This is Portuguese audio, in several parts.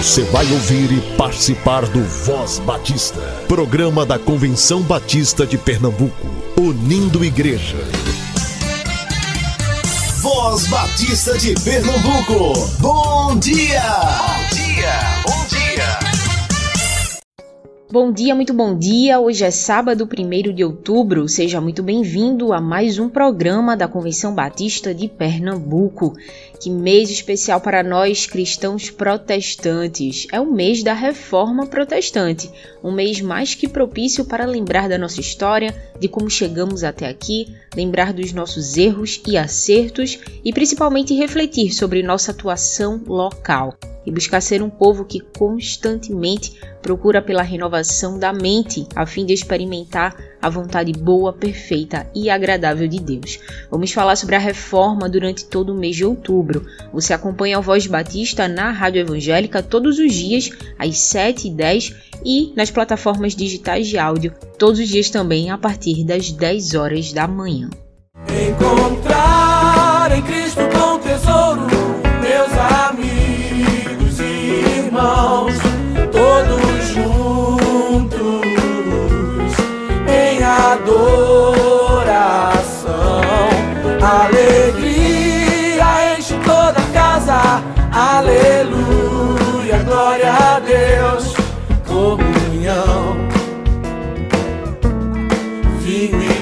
Você vai ouvir e participar do Voz Batista, programa da Convenção Batista de Pernambuco, unindo igreja. Voz Batista de Pernambuco, bom dia! Bom dia, bom dia! Bom dia, muito bom dia. Hoje é sábado, 1 de outubro. Seja muito bem-vindo a mais um programa da Convenção Batista de Pernambuco. Que mês especial para nós cristãos protestantes. É o mês da Reforma Protestante, um mês mais que propício para lembrar da nossa história, de como chegamos até aqui, lembrar dos nossos erros e acertos e principalmente refletir sobre nossa atuação local e buscar ser um povo que constantemente procura pela renovação da mente, a fim de experimentar a vontade boa, perfeita e agradável de Deus. Vamos falar sobre a reforma durante todo o mês de outubro. Você acompanha a Voz Batista na Rádio Evangélica todos os dias, às 7 e 10 e nas plataformas digitais de áudio, todos os dias também a partir das 10 horas da manhã. Encontrar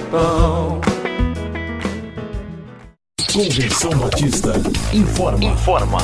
e pão. Convenção Batista informa. Informa.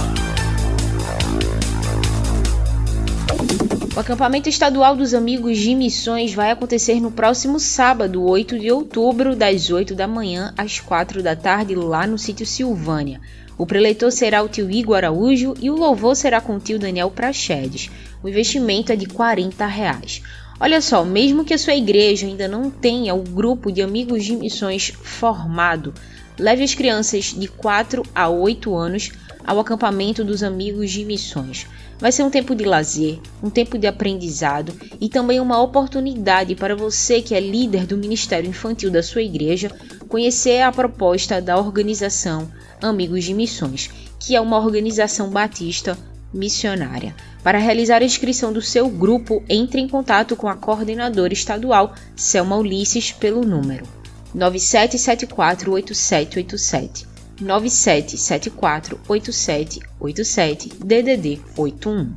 O acampamento estadual dos Amigos de Missões vai acontecer no próximo sábado, 8 de outubro, das 8 da manhã às 4 da tarde, lá no sítio Silvânia. O preleitor será o tio Igor Araújo e o louvor será com o tio Daniel Prachedes. O investimento é de 40 reais. Olha só, mesmo que a sua igreja ainda não tenha o grupo de amigos de missões formado, leve as crianças de 4 a 8 anos ao acampamento dos amigos de missões. Vai ser um tempo de lazer, um tempo de aprendizado e também uma oportunidade para você que é líder do ministério infantil da sua igreja conhecer a proposta da organização Amigos de Missões, que é uma organização batista missionária. Para realizar a inscrição do seu grupo, entre em contato com a coordenadora estadual Selma Ulisses pelo número 97748787 97748787 DDD 81.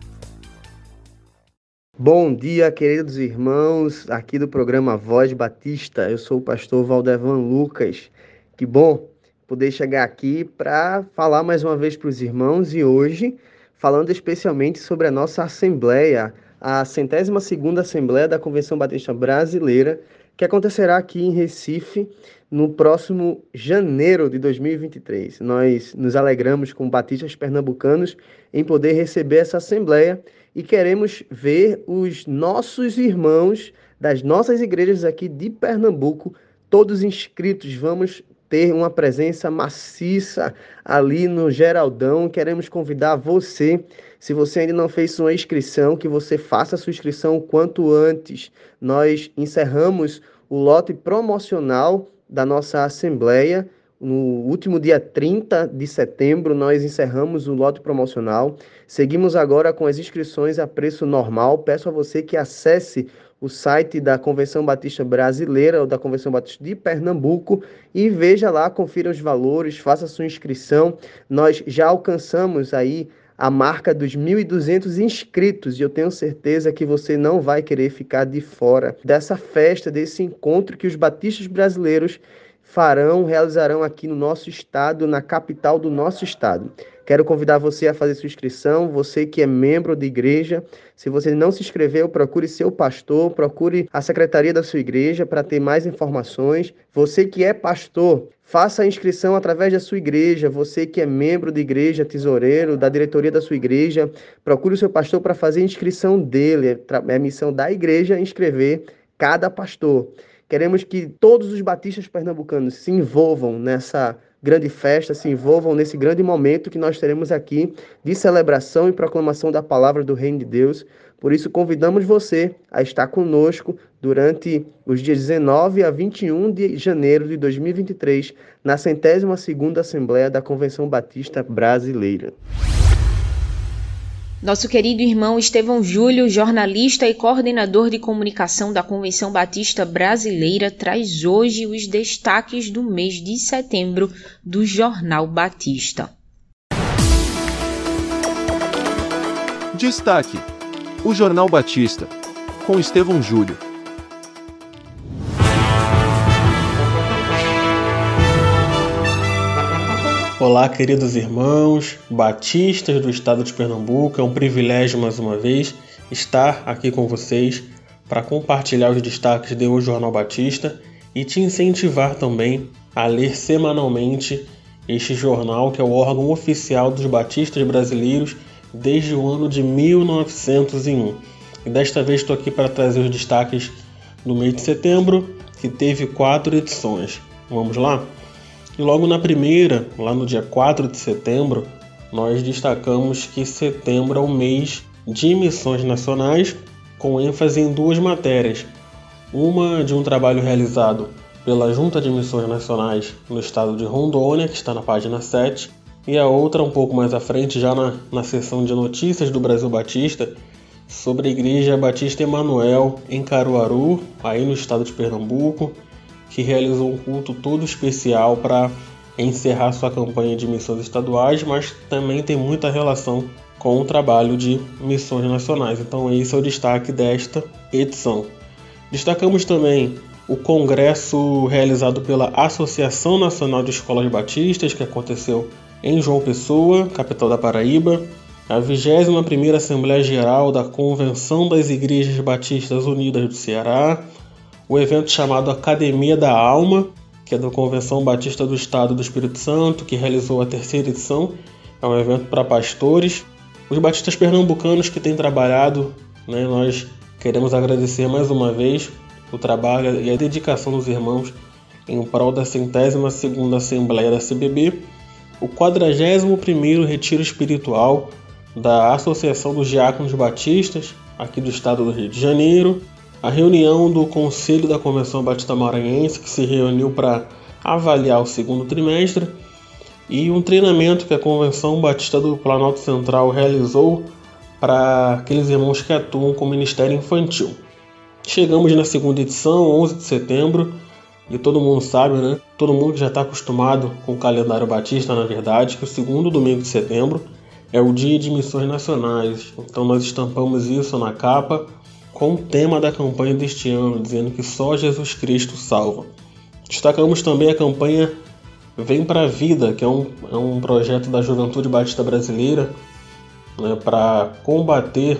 Bom dia, queridos irmãos, aqui do programa Voz Batista. Eu sou o pastor Valdevan Lucas. Que bom poder chegar aqui para falar mais uma vez para os irmãos e hoje falando especialmente sobre a nossa assembleia, a centésima segunda assembleia da Convenção Batista Brasileira, que acontecerá aqui em Recife no próximo janeiro de 2023. Nós nos alegramos com batistas pernambucanos em poder receber essa assembleia e queremos ver os nossos irmãos das nossas igrejas aqui de Pernambuco todos inscritos. Vamos ter uma presença maciça ali no Geraldão. Queremos convidar você, se você ainda não fez sua inscrição, que você faça a sua inscrição o quanto antes. Nós encerramos o lote promocional da nossa Assembleia. No último dia 30 de setembro, nós encerramos o lote promocional. Seguimos agora com as inscrições a preço normal. Peço a você que acesse o site da Convenção Batista Brasileira ou da Convenção Batista de Pernambuco e veja lá, confira os valores, faça sua inscrição. Nós já alcançamos aí a marca dos 1.200 inscritos e eu tenho certeza que você não vai querer ficar de fora dessa festa, desse encontro que os batistas brasileiros farão, realizarão aqui no nosso estado, na capital do nosso estado. Quero convidar você a fazer sua inscrição, você que é membro de igreja. Se você não se inscreveu, procure seu pastor, procure a secretaria da sua igreja para ter mais informações. Você que é pastor, faça a inscrição através da sua igreja. Você que é membro de igreja, tesoureiro, da diretoria da sua igreja, procure o seu pastor para fazer a inscrição dele. É a missão da igreja inscrever cada pastor. Queremos que todos os batistas pernambucanos se envolvam nessa grande festa, se envolvam nesse grande momento que nós teremos aqui de celebração e proclamação da palavra do Reino de Deus. Por isso, convidamos você a estar conosco durante os dias 19 a 21 de janeiro de 2023, na centésima 2 Assembleia da Convenção Batista Brasileira. Nosso querido irmão Estevão Júlio, jornalista e coordenador de comunicação da Convenção Batista Brasileira, traz hoje os destaques do mês de setembro do Jornal Batista. Destaque: O Jornal Batista, com Estevão Júlio. Olá, queridos irmãos, batistas do estado de Pernambuco. É um privilégio mais uma vez estar aqui com vocês para compartilhar os destaques de O Jornal Batista e te incentivar também a ler semanalmente este jornal, que é o órgão oficial dos batistas brasileiros desde o ano de 1901. E desta vez estou aqui para trazer os destaques do mês de setembro, que teve quatro edições. Vamos lá? E logo na primeira, lá no dia 4 de setembro, nós destacamos que setembro é o mês de missões nacionais, com ênfase em duas matérias. Uma de um trabalho realizado pela Junta de Missões Nacionais no estado de Rondônia, que está na página 7, e a outra um pouco mais à frente, já na, na seção de notícias do Brasil Batista, sobre a Igreja Batista Emanuel em Caruaru, aí no estado de Pernambuco, que realizou um culto todo especial para encerrar sua campanha de missões estaduais, mas também tem muita relação com o trabalho de missões nacionais. Então, esse é o destaque desta edição. Destacamos também o congresso realizado pela Associação Nacional de Escolas Batistas, que aconteceu em João Pessoa, capital da Paraíba, a 21ª Assembleia Geral da Convenção das Igrejas Batistas Unidas do Ceará, o evento chamado Academia da Alma, que é da Convenção Batista do Estado do Espírito Santo, que realizou a terceira edição. É um evento para pastores. Os batistas pernambucanos que têm trabalhado, né, nós queremos agradecer mais uma vez o trabalho e a dedicação dos irmãos em prol da centésima segunda Assembleia da CBB, o 41º Retiro Espiritual da Associação dos Diáconos Batistas, aqui do estado do Rio de Janeiro, a reunião do Conselho da Convenção Batista Maranhense, que se reuniu para avaliar o segundo trimestre, e um treinamento que a Convenção Batista do Planalto Central realizou para aqueles irmãos que atuam com o Ministério Infantil. Chegamos na segunda edição, 11 de setembro, e todo mundo sabe, né? Todo mundo já está acostumado com o calendário batista, na verdade, que o segundo domingo de setembro é o dia de missões nacionais. Então nós estampamos isso na capa com o tema da campanha deste ano, dizendo que só Jesus Cristo salva. Destacamos também a campanha Vem para a Vida, que é um, é um projeto da Juventude Batista Brasileira né, para combater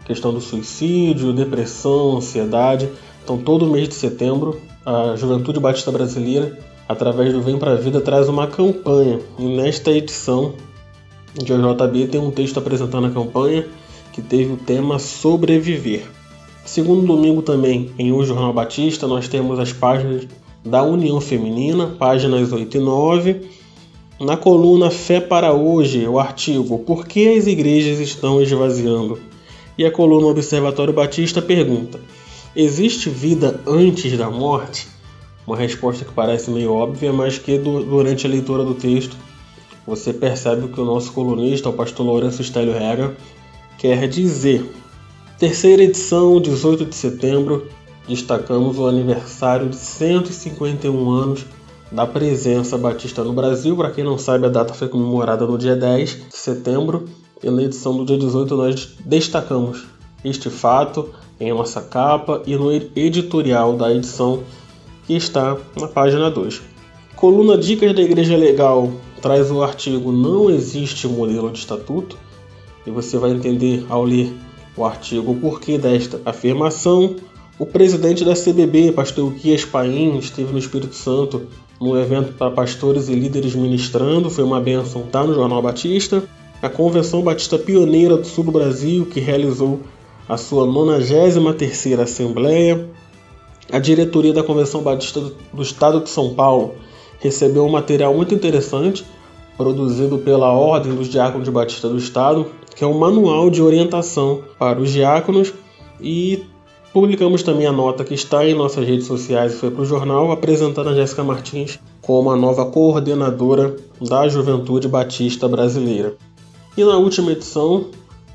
a questão do suicídio, depressão, ansiedade. Então, todo mês de setembro, a Juventude Batista Brasileira, através do Vem para a Vida, traz uma campanha. E nesta edição de OJB tem um texto apresentando a campanha que teve o tema Sobreviver. Segundo domingo também, em O Jornal Batista, nós temos as páginas da União Feminina, páginas 8 e 9. Na coluna Fé para Hoje, o artigo Por que as igrejas estão esvaziando? E a coluna Observatório Batista pergunta: Existe vida antes da morte? Uma resposta que parece meio óbvia, mas que durante a leitura do texto você percebe que o nosso colunista, o pastor Lourenço Stélio Rega, quer dizer. Terceira edição, 18 de setembro, destacamos o aniversário de 151 anos da presença batista no Brasil. Para quem não sabe, a data foi comemorada no dia 10 de setembro e na edição do dia 18 nós destacamos este fato em nossa capa e no editorial da edição que está na página 2. Coluna Dicas da Igreja Legal traz o artigo Não existe modelo de estatuto e você vai entender ao ler o artigo O porquê desta afirmação. O presidente da CBB, pastor Quias Paim, esteve no Espírito Santo num evento para pastores e líderes ministrando, foi uma benção, tá no Jornal Batista. A Convenção Batista Pioneira do Sul do Brasil, que realizou a sua 93ª Assembleia. A diretoria da Convenção Batista do Estado de São Paulo recebeu um material muito interessante, produzido pela Ordem dos Diáconos Batista do Estado, que é um manual de orientação para os diáconos e publicamos também a nota que está em nossas redes sociais e foi para o jornal, apresentando a Jéssica Martins como a nova coordenadora da Juventude Batista Brasileira. E na última edição,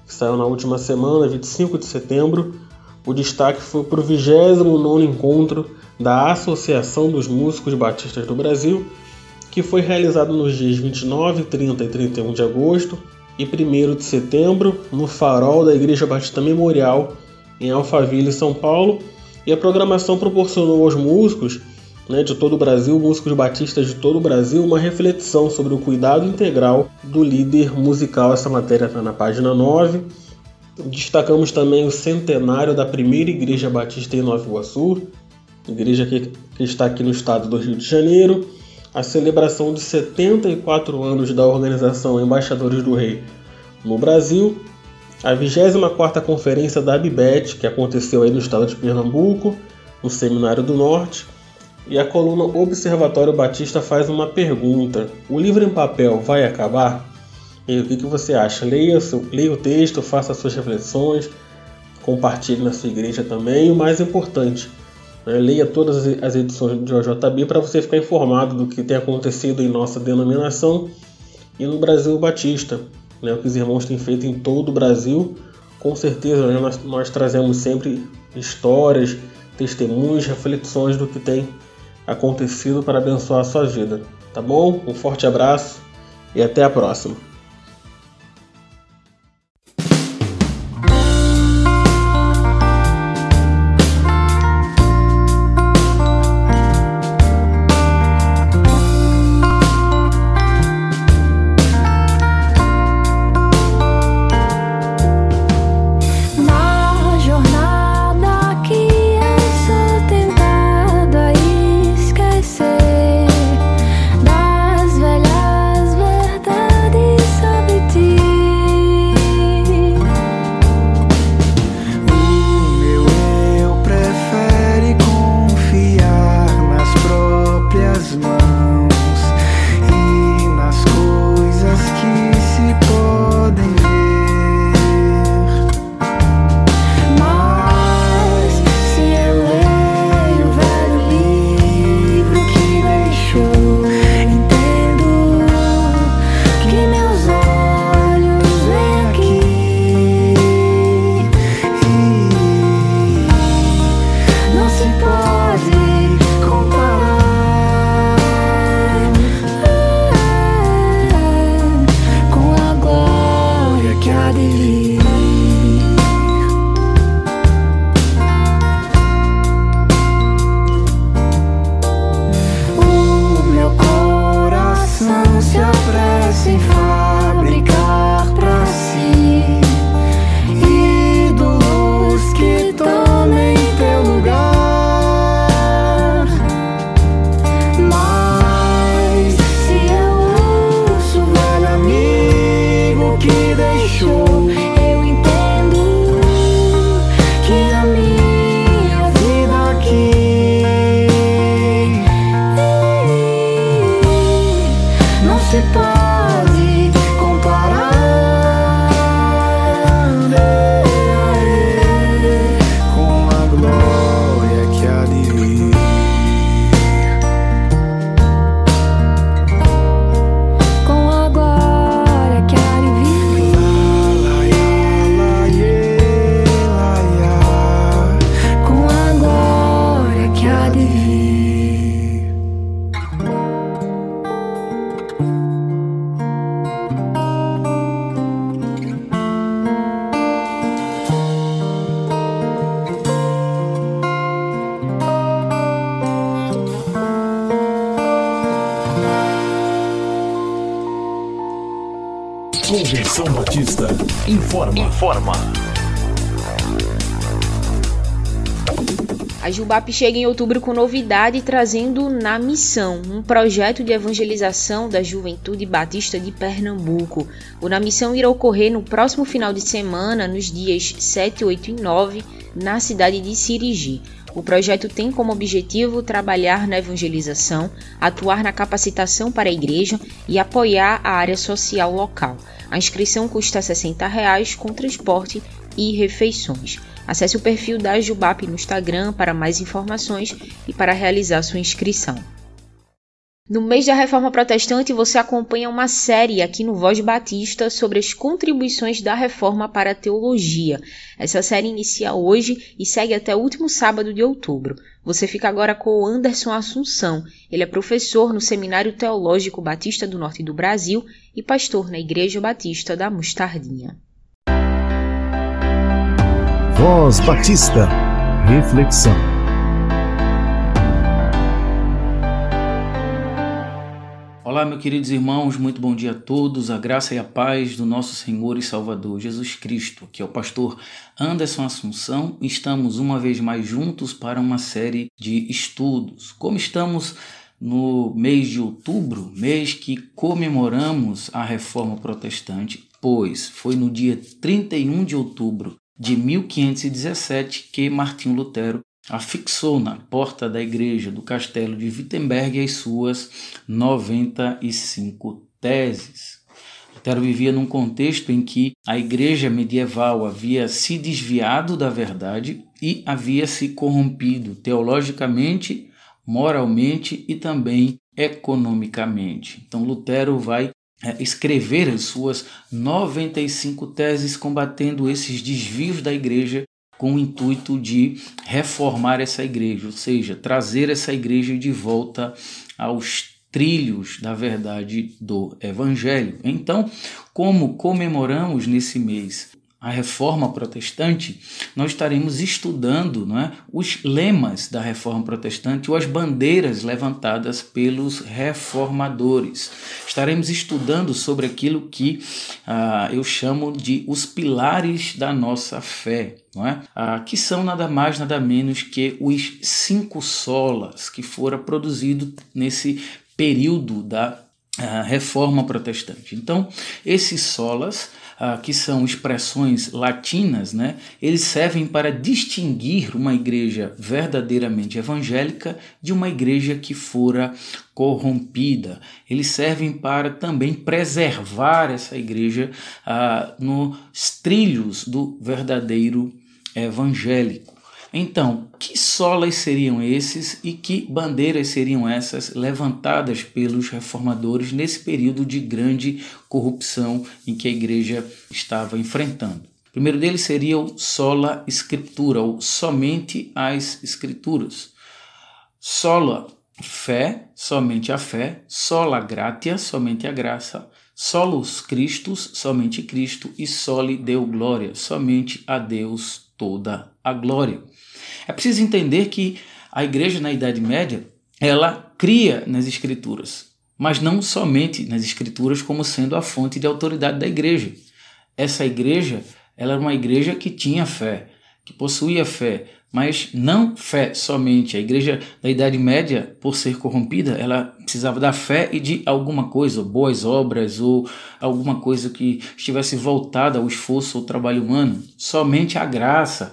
que saiu na última semana, 25 de setembro. O destaque foi para o 29 encontro da Associação dos Músicos Batistas do Brasil, que foi realizado nos dias 29, 30 e 31 de agosto e 1 de setembro no Farol da Igreja Batista Memorial, em Alphaville, São Paulo. E a programação proporcionou aos músicos né, de todo o Brasil, músicos batistas de todo o Brasil, uma reflexão sobre o cuidado integral do líder musical. Essa matéria está na página 9. Destacamos também o centenário da primeira igreja batista em Nova Iguaçu, igreja que, que está aqui no estado do Rio de Janeiro, a celebração de 74 anos da organização Embaixadores do Rei no Brasil, a 24ª conferência da Abibet, que aconteceu aí no estado de Pernambuco, no Seminário do Norte, e a coluna Observatório Batista faz uma pergunta: o livro em papel vai acabar? E o que, que você acha? Leia, leia o texto, faça suas reflexões, compartilhe na sua igreja também. E o mais importante, né, leia todas as edições do OJB para você ficar informado do que tem acontecido em nossa denominação e no Brasil Batista. Né, o que os irmãos têm feito em todo o Brasil. Com certeza né, nós, nós trazemos sempre histórias, testemunhos, reflexões do que tem acontecido para abençoar a sua vida. Tá bom? Um forte abraço e até a próxima. Convenção Batista informa. Informa. A Jubap chega em outubro com novidade trazendo Na Missão, um projeto de evangelização da Juventude Batista de Pernambuco. O Na Missão irá ocorrer no próximo final de semana, nos dias 7, 8 e 9, na cidade de Sirigi. O projeto tem como objetivo trabalhar na evangelização, atuar na capacitação para a igreja e apoiar a área social local. A inscrição custa 60 reais com transporte e refeições. Acesse o perfil da Jubap no Instagram para mais informações e para realizar sua inscrição. No mês da Reforma Protestante, você acompanha uma série aqui no Voz Batista sobre as contribuições da Reforma para a teologia. Essa série inicia hoje e segue até o último sábado de outubro. Você fica agora com o Anderson Assunção. Ele é professor no Seminário Teológico Batista do Norte do Brasil e pastor na Igreja Batista da Mostardinha. Voz Batista. Reflexão. Olá, meus queridos irmãos, muito bom dia a todos. A graça e a paz do nosso Senhor e Salvador Jesus Cristo, que é o pastor Anderson Assunção. Estamos uma vez mais juntos para uma série de estudos. Como estamos no mês de outubro, mês que comemoramos a Reforma Protestante, pois foi no dia 31 de outubro de 1517 que Martinho Lutero afixou na porta da igreja do castelo de Wittenberg as suas 95 teses. Lutero vivia num contexto em que a igreja medieval havia se desviado da verdade e havia se corrompido teologicamente, moralmente e também economicamente. Então Lutero vai é, escrever as suas 95 teses combatendo esses desvios da igreja com o intuito de reformar essa igreja, ou seja, trazer essa igreja de volta aos trilhos da verdade do Evangelho. Então, como comemoramos nesse mês a reforma protestante, nós estaremos estudando não é, os lemas da reforma protestante ou as bandeiras levantadas pelos reformadores. Estaremos estudando sobre aquilo que ah, eu chamo de os pilares da nossa fé, não é? Ah, que são nada mais, nada menos que os cinco solas que foram produzidos nesse período da ah, reforma protestante. Então, esses solas ah, que são expressões latinas, né, eles servem para distinguir uma igreja verdadeiramente evangélica de uma igreja que fora corrompida. Eles servem para também preservar essa igreja ah, nos trilhos do verdadeiro evangélico. Então, que solas seriam esses e que bandeiras seriam essas levantadas pelos reformadores nesse período de grande corrupção em que a igreja estava enfrentando? O primeiro deles seria o sola scriptura, ou somente as escrituras. Sola, fé, somente a fé, sola gratia, somente a graça, solus Christus, somente Cristo, e soli Deu glória, somente a Deus toda a glória. É preciso entender que a igreja na Idade Média, ela cria nas escrituras, mas não somente nas escrituras como sendo a fonte de autoridade da igreja. Essa igreja, ela era uma igreja que tinha fé, que possuía fé, mas não fé somente. A igreja da Idade Média, por ser corrompida, ela precisava da fé e de alguma coisa, boas obras ou alguma coisa que estivesse voltada ao esforço ou trabalho humano. Somente a graça,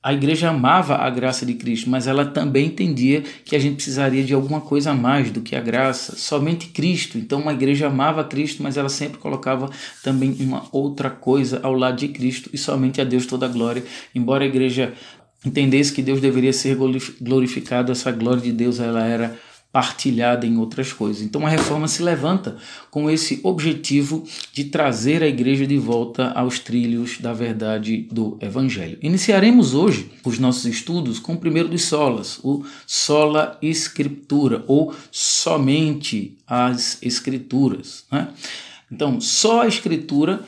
a igreja amava a graça de Cristo, mas ela também entendia que a gente precisaria de alguma coisa a mais do que a graça, somente Cristo. Então, uma igreja amava Cristo, mas ela sempre colocava também uma outra coisa ao lado de Cristo e somente a Deus toda a glória. Embora a igreja entendesse que Deus deveria ser glorificado, essa glória de Deus ela era partilhada em outras coisas. Então a reforma se levanta com esse objetivo de trazer a igreja de volta aos trilhos da verdade do evangelho. Iniciaremos hoje os nossos estudos com o primeiro dos solas, o sola escritura ou somente as escrituras, né? Então, só a escritura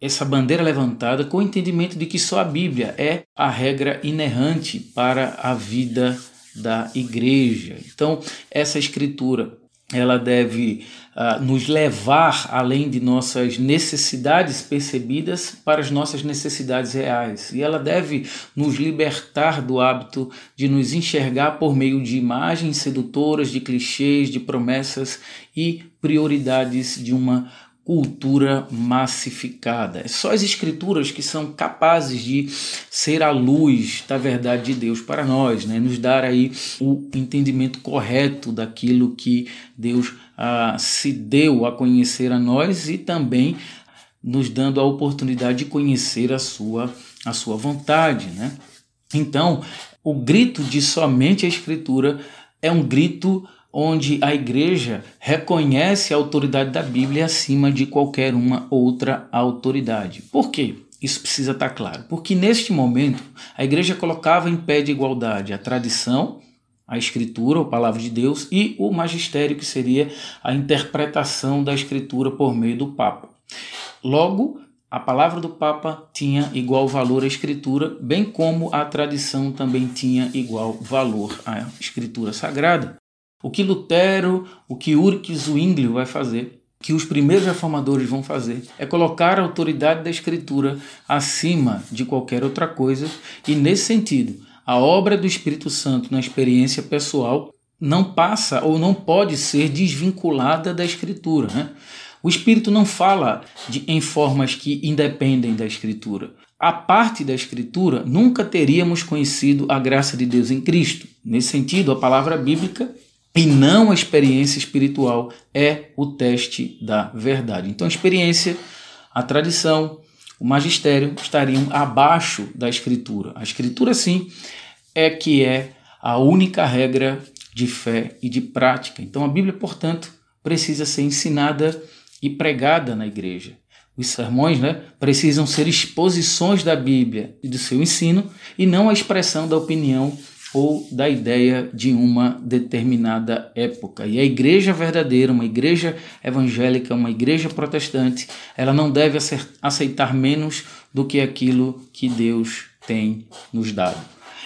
essa bandeira levantada com o entendimento de que só a Bíblia é a regra inerrante para a vida da igreja. Então, essa escritura ela deve uh, nos levar além de nossas necessidades percebidas para as nossas necessidades reais. E ela deve nos libertar do hábito de nos enxergar por meio de imagens sedutoras, de clichês, de promessas e prioridades de uma cultura massificada. É só as escrituras que são capazes de ser a luz da verdade de Deus para nós, né? nos dar aí o entendimento correto daquilo que Deus ah, se deu a conhecer a nós e também nos dando a oportunidade de conhecer a sua, a sua vontade. Né? Então, o grito de somente a escritura é um grito onde a igreja reconhece a autoridade da Bíblia acima de qualquer uma outra autoridade. Por quê? Isso precisa estar claro. Porque neste momento a igreja colocava em pé de igualdade a tradição, a escritura, a palavra de Deus, e o magistério, que seria a interpretação da escritura por meio do Papa. Logo, a palavra do Papa tinha igual valor à escritura, bem como a tradição também tinha igual valor à escritura sagrada. O que Lutero, o que Ulrich Zwingli vai fazer, que os primeiros reformadores vão fazer, é colocar a autoridade da escritura acima de qualquer outra coisa, e nesse sentido, a obra do Espírito Santo na experiência pessoal não passa ou não pode ser desvinculada da escritura. Né? O Espírito não fala de, em formas que independem da Escritura. A parte da Escritura, nunca teríamos conhecido a graça de Deus em Cristo. Nesse sentido, a palavra bíblica e não a experiência espiritual é o teste da verdade. Então, a experiência, a tradição, o magistério estariam abaixo da Escritura. A Escritura, sim, é que é a única regra de fé e de prática. Então, a Bíblia, portanto, precisa ser ensinada e pregada na igreja. Os sermões né, precisam ser exposições da Bíblia e do seu ensino e não a expressão da opinião ou da ideia de uma determinada época. E a igreja verdadeira, uma igreja evangélica, uma igreja protestante, ela não deve aceitar menos do que aquilo que Deus tem nos dado.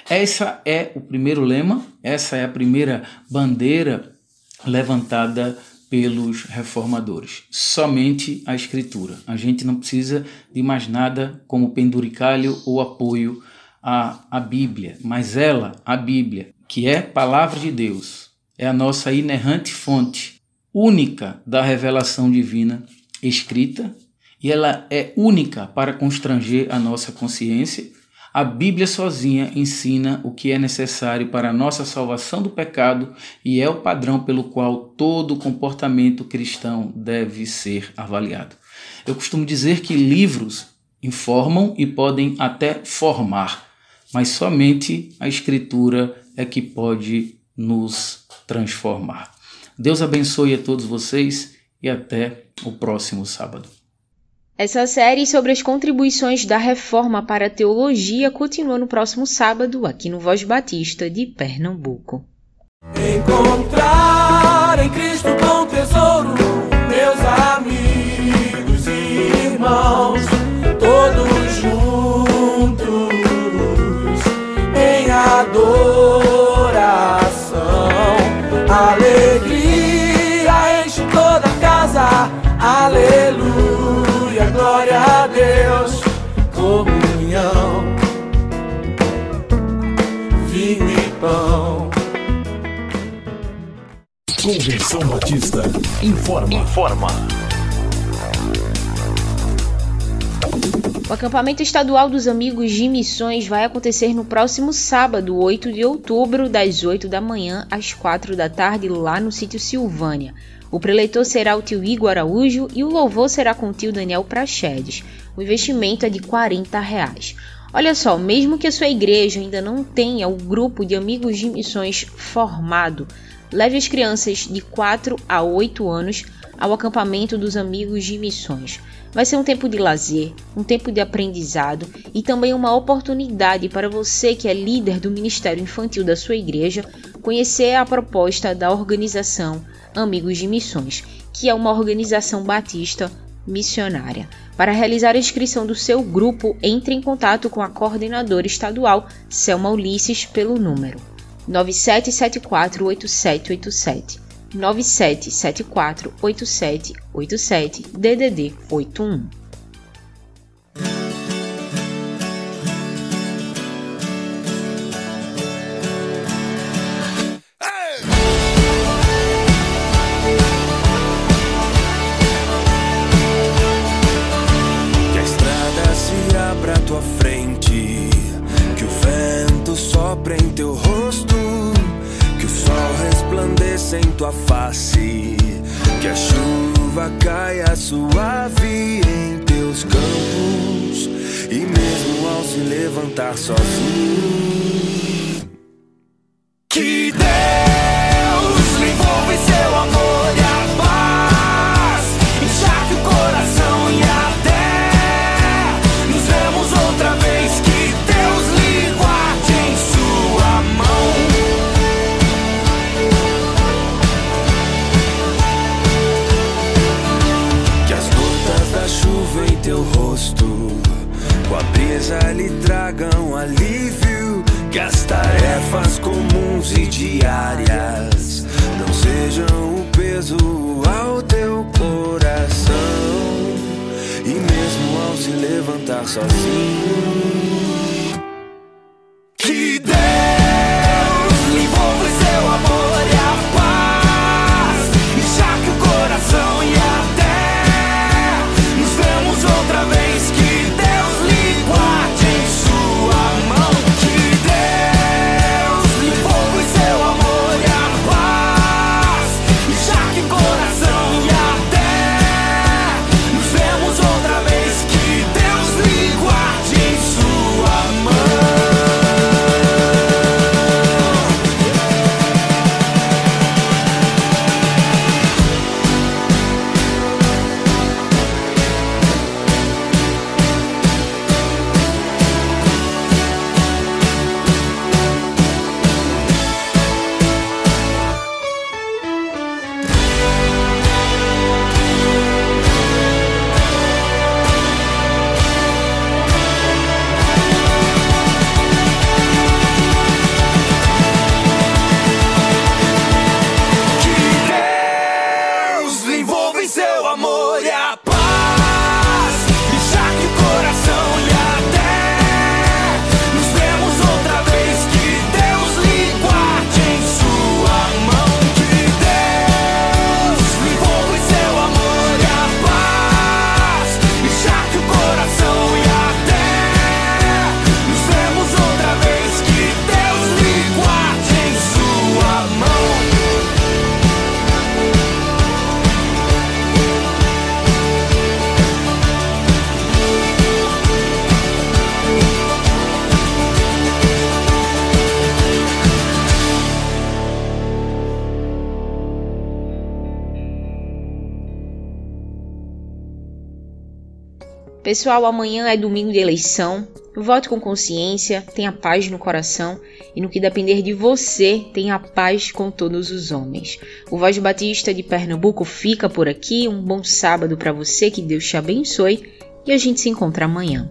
Essa é o primeiro lema, essa é a primeira bandeira levantada pelos reformadores. Somente a Escritura. A gente não precisa de mais nada como penduricalho ou apoio à, à Bíblia, mas ela, a Bíblia, que é palavra de Deus, é a nossa inerrante fonte única da revelação divina escrita e ela é única para constranger a nossa consciência a Bíblia sozinha ensina o que é necessário para a nossa salvação do pecado e é o padrão pelo qual todo comportamento cristão deve ser avaliado. Eu costumo dizer que livros informam e podem até formar, mas somente a Escritura é que pode nos transformar. Deus abençoe a todos vocês e até o próximo sábado. Essa série sobre as contribuições da reforma para a teologia continua no próximo sábado, aqui no Voz Batista de Pernambuco. Encontrar em Cristo bom tesouro, meus amigos e irmãos, Convenção Batista informa. Informa. O acampamento estadual dos Amigos de Missões vai acontecer no próximo sábado, 8 de outubro, das 8 da manhã às 4 da tarde, lá no sítio Silvânia. O preleitor será o tio Igor Araújo e o louvor será com o tio Daniel Prachedes. O investimento é de 40 reais. Olha só, mesmo que a sua igreja ainda não tenha o grupo de amigos de missões formado, leve as crianças de 4 a 8 anos ao acampamento dos amigos de missões. Vai ser um tempo de lazer, um tempo de aprendizado e também uma oportunidade para você que é líder do ministério infantil da sua igreja conhecer a proposta da organização Amigos de Missões, que é uma organização batista missionária. Para realizar a inscrição do seu grupo, entre em contato com a coordenadora estadual Selma Ulisses pelo número 97748787 97748787 DDD 81. tua face, que a chuva caia suave em teus campos, e mesmo ao se levantar sozinho, que Deus tarefas comuns e diárias não sejam o peso ao teu coração. E mesmo ao se levantar sozinho, Pessoal, amanhã é domingo de eleição. Vote com consciência, tenha paz no coração e no que depender de você, tenha paz com todos os homens. O Voz Batista de Pernambuco fica por aqui. Um bom sábado para você, que Deus te abençoe e a gente se encontra amanhã.